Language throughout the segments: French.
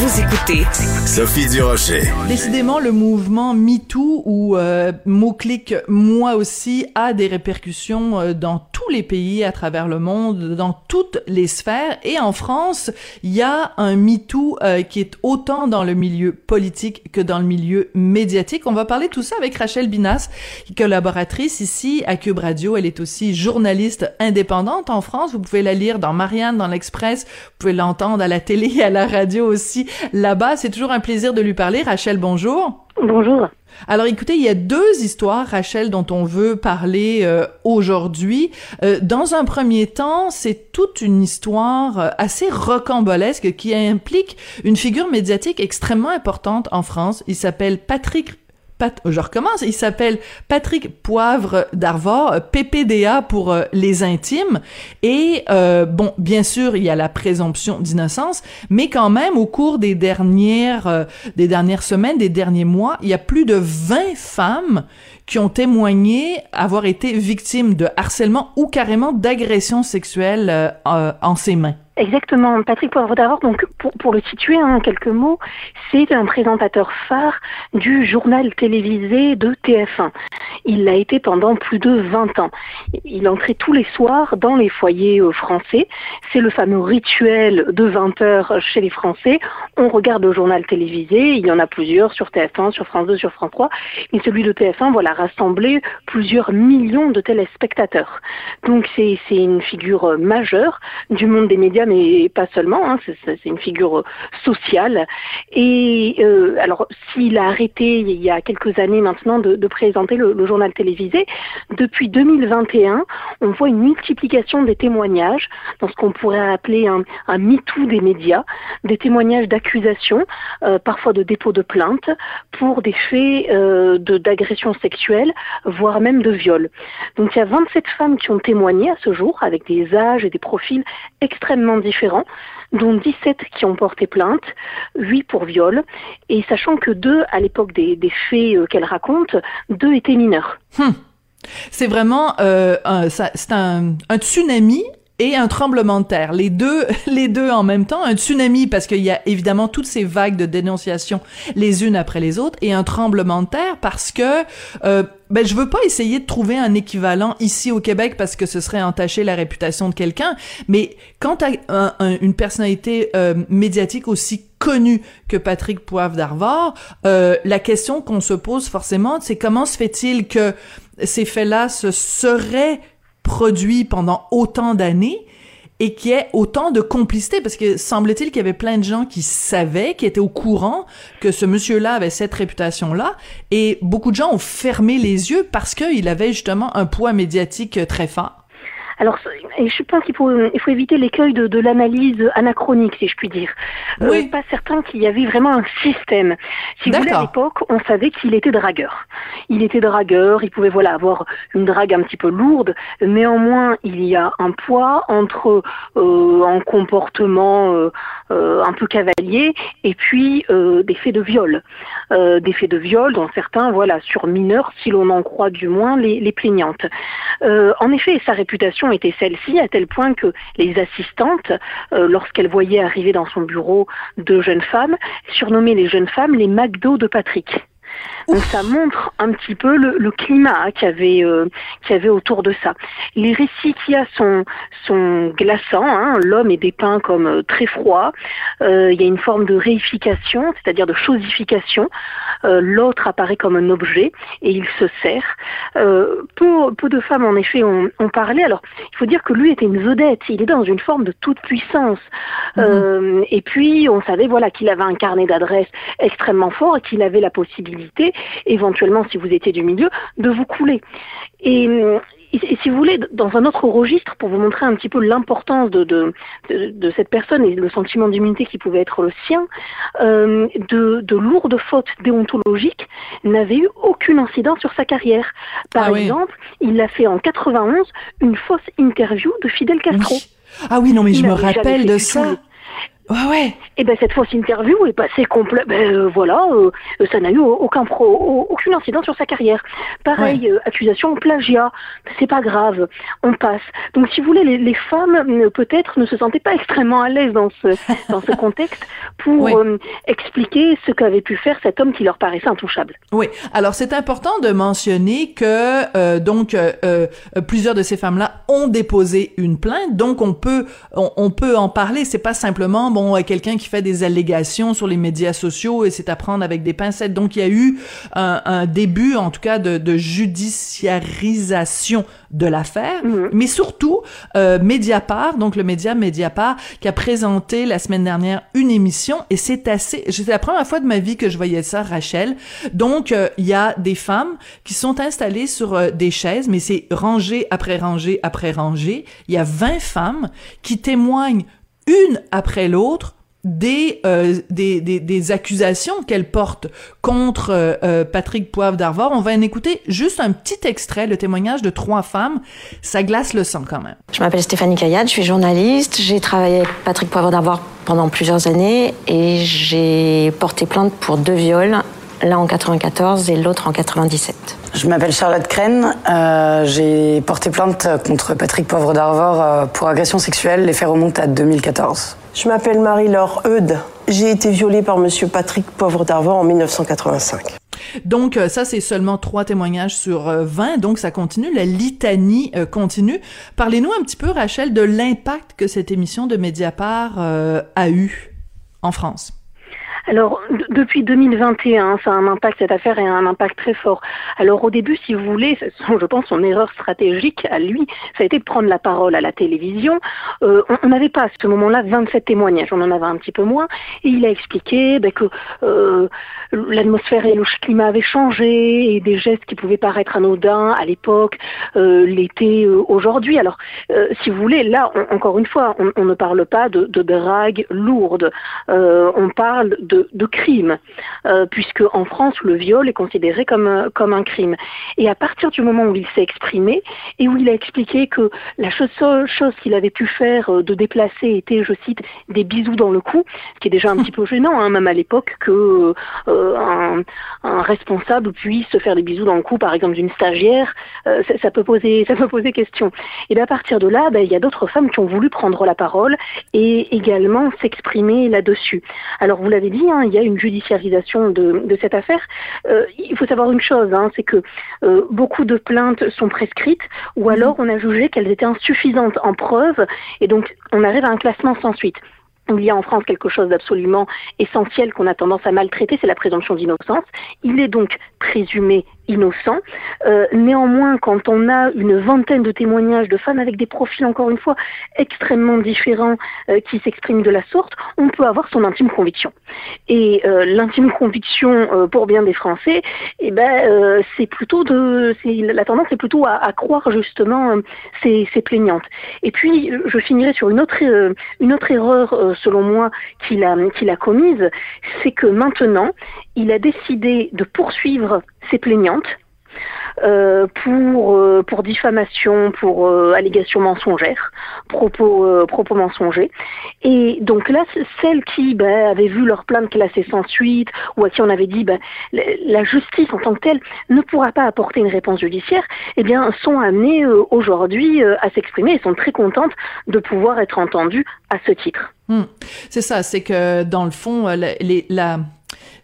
Vous écoutez Sophie Durocher. Décidément, le mouvement MeToo ou euh, mot-clic moi aussi a des répercussions euh, dans tous les pays à travers le monde, dans toutes les sphères. Et en France, il y a un MeToo euh, qui est autant dans le milieu politique que dans le milieu médiatique. On va parler de tout ça avec Rachel Binas, collaboratrice ici à Cube Radio. Elle est aussi journaliste indépendante en France. Vous pouvez la lire dans Marianne, dans l'Express. Vous pouvez l'entendre à la télé et à la radio aussi là-bas. C'est toujours un plaisir de lui parler. Rachel, bonjour. Bonjour. Alors écoutez, il y a deux histoires, Rachel, dont on veut parler euh, aujourd'hui. Euh, dans un premier temps, c'est toute une histoire euh, assez rocambolesque qui implique une figure médiatique extrêmement importante en France. Il s'appelle Patrick je recommence, il s'appelle Patrick Poivre d'Arvor, euh, PPDA pour euh, les intimes. Et euh, bon, bien sûr, il y a la présomption d'innocence, mais quand même, au cours des dernières, des dernières semaines, des derniers mois, il y a plus de 20 femmes qui ont témoigné avoir été victimes de harcèlement ou carrément d'agression sexuelle en ses mains. Exactement, Patrick Poivre d'Arvor, donc pour, le situer en quelques mots, c'est un présentateur phare du journal télévisé de TF1. Il l'a été pendant plus de 20 ans. Il entrait tous les soirs dans les foyers euh, français. C'est le fameux rituel de 20 heures chez les Français. On regarde le journal télévisé, il y en a plusieurs sur TF1, sur France 2, sur France 3, mais celui de TF1, voilà, rassemblé plusieurs millions de téléspectateurs. Donc c'est une figure majeure du monde des médias mais pas seulement, hein, c'est une figure euh, sociale. Et euh, alors, s'il a arrêté il y a quelques années maintenant de, présenter le, journal télévisé, depuis 2021, on voit une multiplication des témoignages dans ce qu'on pourrait appeler un, un MeToo des médias, des témoignages d'accusation, euh, parfois de dépôt de plainte, pour des faits euh, d'agression sexuelle, voire même de viol. Donc il y a 27 femmes qui ont témoigné à ce jour, avec des âges et des profils extrêmement différents, dont 17 qui ont porté plainte, 8 pour viol, et sachant que deux, à l'époque des, des faits euh, qu'elle raconte, deux étaient mineurs. Hum. C'est vraiment euh, un, c'est un, un tsunami et un tremblement de terre. Les deux, les deux en même temps. Un tsunami parce qu'il y a évidemment toutes ces vagues de dénonciation les unes après les autres et un tremblement de terre parce que euh, ben je veux pas essayer de trouver un équivalent ici au Québec parce que ce serait entacher la réputation de quelqu'un, mais quand t'as un, un, une personnalité euh, médiatique aussi connue que Patrick Poivre d'Arvor, euh, la question qu'on se pose forcément, c'est comment se fait-il que ces faits-là se seraient produits pendant autant d'années et qu'il y ait autant de complicité parce que semble-t-il qu'il y avait plein de gens qui savaient, qui étaient au courant que ce monsieur-là avait cette réputation-là et beaucoup de gens ont fermé les yeux parce qu'il avait justement un poids médiatique très fort. Alors, je pense qu'il faut, il faut éviter l'écueil de, de l'analyse anachronique, si je puis dire. Euh, oui. Euh, pas certain qu'il y avait vraiment un système. Si vous voulez, à l'époque, on savait qu'il était dragueur. Il était dragueur, il pouvait voilà avoir une drague un petit peu lourde. Néanmoins, il y a un poids entre euh, un comportement euh, euh un peu cavalier et puis euh, des faits de viol. des faits de viol dont certains, voilà, sur mineurs, si l'on en croit du moins les, les plaignantes. en effet, sa réputation était celle-ci, à tel point que les assistantes, euh, lorsqu'elles voyaient arriver dans son bureau deux jeunes femmes, surnommaient les jeunes femmes les McDo de Patrick. Donc ça montre un petit peu le, le climat qu'il y avait euh, qu'il y avait autour de ça. Les récits qu'il y a sont sont glaçants. Hein. L'homme est dépeint comme euh, très froid. Euh, il y a une forme de réification, c'est-à-dire de chosification. Euh, L'autre apparaît comme un objet et il se sert. Euh, peu, peu de femmes en effet ont, ont parlé. Alors il faut dire que lui était une vedette. Il est dans une forme de toute puissance. Euh, et puis on savait voilà qu'il avait un carnet d'adresses extrêmement fort et qu'il avait la possibilité, éventuellement si vous étiez du milieu, de vous couler. Et, et si vous voulez, dans un autre registre, pour vous montrer un petit peu l'importance de, de, de, de cette personne et le sentiment d'immunité qui pouvait être le sien, euh, de, de lourdes fautes déontologiques n'avaient eu aucune incidence sur sa carrière. Par Ah oui. exemple, il a fait en 91 une fausse interview de Fidel Castro. Oui. Ah oui, non, mais Il je me rappelle de ça. tout. Ouais, ouais. Et ben cette fausse interview est passée complète. Ben euh, voilà, euh, ça n'a eu aucun pro, au- aucune incidence sur sa carrière. Pareil, euh, accusation en plagiat, c'est pas grave, on passe. Donc si vous voulez, les, les femmes peut-être ne se sentaient pas extrêmement à l'aise dans ce dans ce contexte pour Oui. expliquer ce qu'avait pu faire cet homme qui leur paraissait intouchable. Oui. Alors c'est important de mentionner que donc plusieurs de ces femmes-là ont déposé une plainte, donc on peut on, on peut en parler. C'est pas simplement bon euh, quelqu'un qui fait des allégations sur les médias sociaux et c'est à prendre avec des pincettes. Donc il y a eu un, un début en tout cas de, de judiciarisation de l'affaire, Mhm. mais surtout euh, Mediapart, donc le média Mediapart, qui a présenté la semaine dernière une émission et c'est assez. C'est la première fois de ma vie que je voyais ça, Rachel. Donc euh, il y a des femmes qui sont installées sur euh, des chaises, mais c'est rangée après rangée après rangée. Il y a 20 femmes qui témoignent une après l'autre des, euh, des, des, des accusations qu'elle porte contre euh, euh, Patrick Poivre d'Arvor. On va en écouter juste un petit extrait, le témoignage de trois femmes. Ça glace le sang quand même. Je m'appelle Stéphanie Caillade, je suis journaliste. J'ai travaillé avec Patrick Poivre d'Arvor pendant plusieurs années et j'ai porté plainte pour deux viols, l'un en 94 et l'autre en 97. Je m'appelle Charlotte Crène. Euh, j'ai porté plainte contre Patrick Poivre d'Arvor euh, pour agression sexuelle. Les faits remontent à 2014. Je m'appelle Marie-Laure Eudes. J'ai été violée par Monsieur Patrick Poivre d'Arvor en 1985. Donc euh, ça, c'est seulement trois témoignages sur euh, 20, donc ça continue, la litanie euh, continue. Parlez-nous un petit peu, Rachel, de l'impact que cette émission de Mediapart euh, a eu en France. Alors, depuis 2021, ça a un impact, cette affaire a un impact très fort. Alors, au début, si vous voulez, je pense son erreur stratégique à lui, ça a été de prendre la parole à la télévision. Euh, on n'avait pas à ce moment-là 27 témoignages, on en avait un petit peu moins, et il a expliqué ben, que euh, l'atmosphère et le climat avaient changé, et des gestes qui pouvaient paraître anodins à l'époque euh, l'étaient euh, aujourd'hui. Alors, euh, si vous voulez, là, encore une fois, on, on ne parle pas de, de drague lourde, euh, on parle de, de crime, euh, puisque en France, le viol est considéré comme, euh, comme un crime. Et à partir du moment où il s'est exprimé et où il a expliqué que la seule chose qu'il avait pu faire euh, de déplacer était, je cite, des bisous dans le cou, ce qui est déjà un petit peu gênant, hein, même à l'époque, que un, responsable puisse se faire des bisous dans le cou, par exemple d'une stagiaire, ça, ça peut poser, ça peut poser question. Et bien à partir de là, ben, il y a d'autres femmes qui ont voulu prendre la parole et également s'exprimer là-dessus. Alors vous l'avez dit, hein, il y a une judiciarisation de, de cette affaire. Euh, il faut savoir une chose, hein, c'est que euh, beaucoup de plaintes sont prescrites ou alors on a jugé qu'elles étaient insuffisantes en preuve et donc on arrive à un classement sans suite. Il y a en France quelque chose d'absolument essentiel qu'on a tendance à maltraiter, c'est la présomption d'innocence. Il est donc présumé innocent. Euh, néanmoins, quand on a une vingtaine de témoignages de femmes avec des profils, encore une fois, extrêmement différents euh, qui s'expriment de la sorte, on peut avoir son intime conviction. Et euh, l'intime conviction pour bien des Français, eh ben, c'est plutôt de, la tendance est plutôt à, croire justement ces, plaignantes. Et puis, je finirai sur une autre, une autre erreur, selon moi, qu'il a, qu'il a commise, c'est que maintenant, il a décidé de poursuivre ses plaignantes euh, pour euh, pour diffamation, pour euh, allégation mensongère, propos euh, propos mensongers. Et donc là, celles qui ben, avaient vu leur plainte classée sans suite ou à qui on avait dit ben, la justice en tant que telle ne pourra pas apporter une réponse judiciaire, eh bien sont amenées aujourd'hui à s'exprimer et sont très contentes de pouvoir être entendues à ce titre. Hmm. C'est ça, c'est que dans le fond, les- la-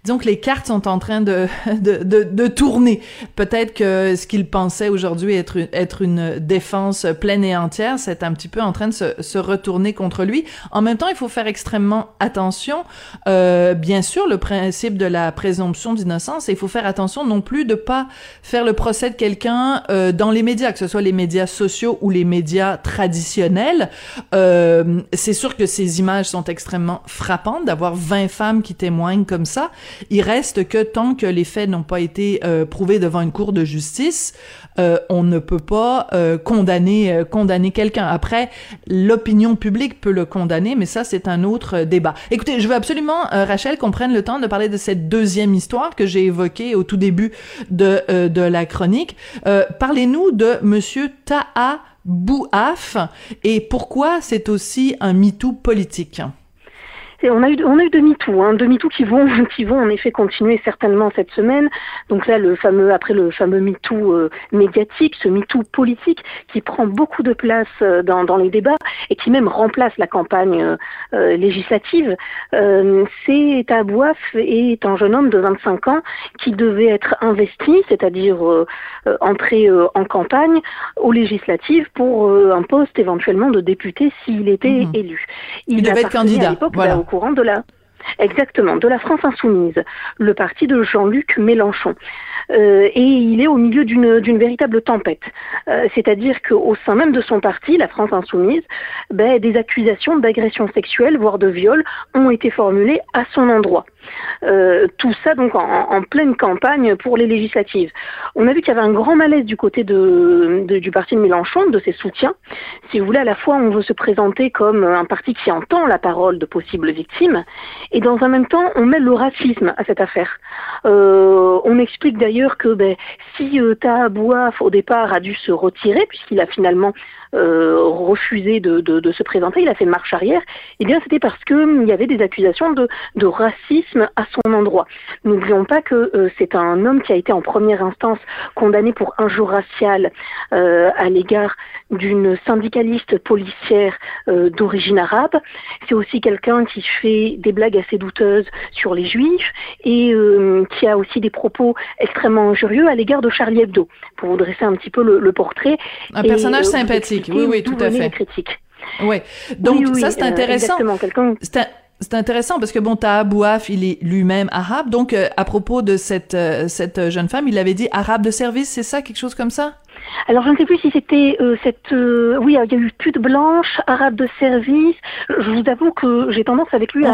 disons que les cartes sont en train de, de, de, de tourner. Peut-être que ce qu'il pensait aujourd'hui être, être une défense pleine et entière, c'est un petit peu en train de se, se, retourner contre lui. En même temps, il faut faire extrêmement attention. Euh, bien sûr, le principe de la présomption d'innocence, et il faut faire attention non plus de pas faire le procès de quelqu'un euh, dans les médias, que ce soit les médias sociaux ou les médias traditionnels. Euh, c'est sûr que ces images sont extrêmement frappantes, d'avoir 20 femmes qui témoignent comme ça. Il reste que tant que les faits n'ont pas été euh, prouvés devant une cour de justice, euh, on ne peut pas euh, condamner condamner quelqu'un. Après, l'opinion publique peut le condamner, mais ça c'est un autre débat. Écoutez, je veux absolument Rachel qu'on prenne le temps de parler de cette deuxième histoire que j'ai évoquée au tout début de de la chronique. Parlez-nous de Monsieur Taha Bouaf et pourquoi c'est aussi un MeToo politique on a eu, on a eu demi-tout, hein, demi-tout qui vont, qui vont en effet continuer certainement cette semaine. Donc là, le fameux, après le fameux MeToo euh, médiatique, ce MeToo politique qui prend beaucoup de place euh, dans, dans les débats et qui même remplace la campagne euh, euh législative, c'est Tabouaf est un jeune homme de 25 ans qui devait être investi, c'est-à-dire entrer en campagne aux législatives pour un poste éventuellement de député s'il était mhm. élu. Il, devait être candidat. Voilà courant de la Exactement, de la France insoumise, le parti de Jean-Luc Mélenchon. Euh, et il est au milieu d'une véritable tempête. Euh, c'est-à-dire qu'au sein même de son parti, la France insoumise, ben, des accusations d'agression sexuelle, voire de viol, ont été formulées à son endroit. Euh, tout ça donc en, pleine campagne pour les législatives. On a vu qu'il y avait un grand malaise du côté de, du parti de Mélenchon, de ses soutiens. Si vous voulez, à la fois on veut se présenter comme un parti qui entend la parole de possibles victimes, et dans un même temps on met le racisme à cette affaire. Euh, on explique d'ailleurs que ben, si euh, Tahabouaf au départ a dû se retirer puisqu'il a finalement euh, refusé de, de, se présenter, il a fait marche arrière, eh bien c'était parce qu'il y avait des accusations de, de racisme à son endroit. N'oublions pas que euh, c'est un homme qui a été en première instance condamné pour injure raciale euh, à l'égard d'une syndicaliste policière d'origine arabe. C'est aussi quelqu'un qui fait des blagues assez douteuses sur les juifs et qui a aussi des propos extrêmement injurieux à l'égard de Charlie Hebdo, pour vous dresser un petit peu le, portrait. Un personnage sympathique. Oui, oui, tout à fait. Ouais. Donc ça c'est euh, intéressant. C'est intéressant parce que bon, Taha il est lui-même arabe. Donc, euh, à propos de cette euh, cette jeune femme, il avait dit arabe de service, c'est ça, quelque chose comme ça? Alors je ne sais plus si c'était euh, cette... Euh, oui, il y a eu pute blanche, arabe de service. Je vous avoue que j'ai tendance avec lui à,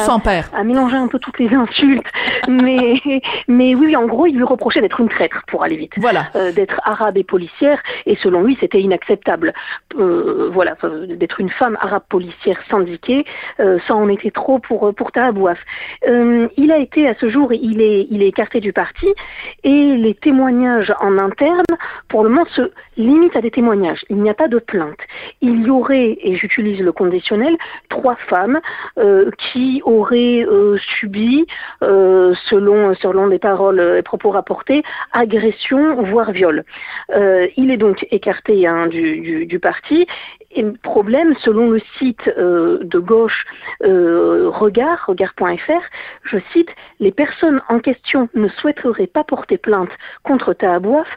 à, mélanger un peu toutes les insultes. mais, mais oui, en gros, il lui reprochait d'être une traître, pour aller vite. Voilà. Euh, d'être arabe et policière. Et selon lui, c'était inacceptable. voilà, d'être une femme arabe policière syndiquée, ça en était trop pour, pour Tahabouaf. il a été, à ce jour, il est, il est écarté du parti. Et les témoignages en interne, pour le moment, se limite à des témoignages. Il n'y a pas de plainte. Il y aurait, et j'utilise le conditionnel, trois femmes euh, qui auraient euh, subi, euh, selon selon les paroles et propos rapportés, agression voire viol. il est donc écarté hein, du, parti et problème, selon le site euh, de gauche euh, Regard, regard.fr, je cite, les personnes en question ne souhaiteraient pas porter plainte contre Tahabouaf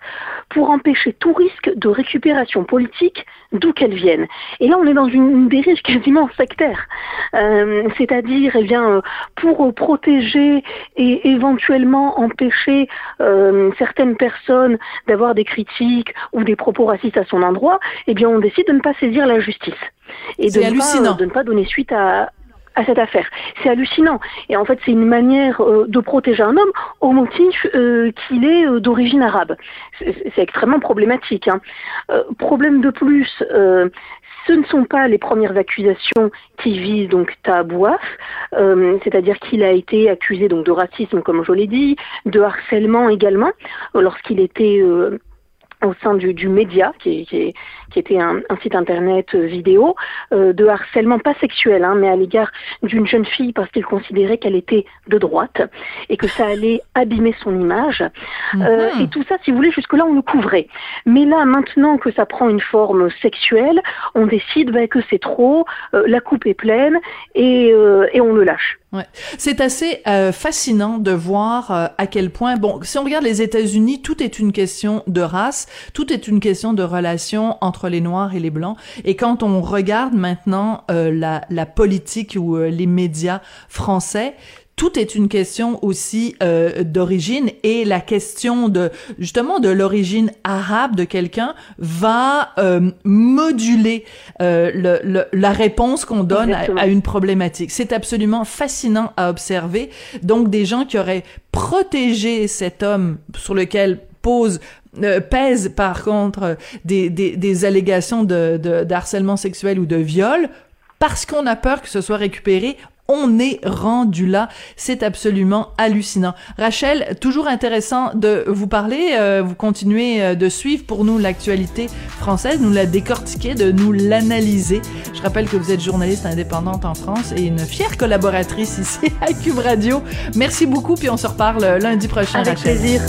pour empêcher tout risque de récupération politique d'où qu'elle vienne. Et là, on est dans une, dérive quasiment sectaire. Euh, c'est-à-dire, eh bien, pour protéger et éventuellement empêcher certaines personnes d'avoir des critiques ou des propos racistes à son endroit, eh bien, on décide de ne pas saisir la justice et de ne, pas, de ne pas donner suite à, à cette affaire. C'est hallucinant. Et en fait, c'est une manière euh, de protéger un homme au motif euh, qu'il est euh, d'origine arabe. C'est extrêmement problématique. Hein. problème de plus, ce ne sont pas les premières accusations qui visent donc Tabouaf, c'est-à-dire qu'il a été accusé donc de racisme, comme je l'ai dit, de harcèlement également, lorsqu'il était au sein du, du média, qui, qui, qui était un, un, site internet euh, vidéo, euh, de harcèlement pas sexuel, hein, mais à l'égard d'une jeune fille parce qu'il considérait qu'elle était de droite et que ça allait abîmer son image. Euh, mhm. et tout ça, si vous voulez, jusque-là, on le couvrait. Mais là, maintenant que ça prend une forme sexuelle, on décide bah, que c'est trop, euh, la coupe est pleine et, et on le lâche. C'est assez euh, fascinant de voir euh, à quel point, bon, si on regarde les États-Unis, tout est une question de race, tout est une question de relation entre les Noirs et les Blancs. Et quand on regarde maintenant euh, la, la politique ou les médias français, tout est une question aussi euh, d'origine et la question de justement de l'origine arabe de quelqu'un va euh, moduler euh, le, le, la réponse qu'on donne à, à, une problématique. C'est absolument fascinant à observer. Donc des gens qui auraient protégé cet homme sur lequel pose euh, pèse par contre des, des, des allégations de, de, de harcèlement sexuel ou de viol parce qu'on a peur que ce soit récupéré, on est rendu là. C'est absolument hallucinant. Rachel, toujours intéressant de vous parler. Euh, vous continuez euh, de suivre pour nous l'actualité française, nous la décortiquer, de nous l'analyser. Je rappelle que vous êtes journaliste indépendante en France et une fière collaboratrice ici à Cube Radio. Merci beaucoup, puis on se reparle lundi prochain, Avec Rachel. plaisir.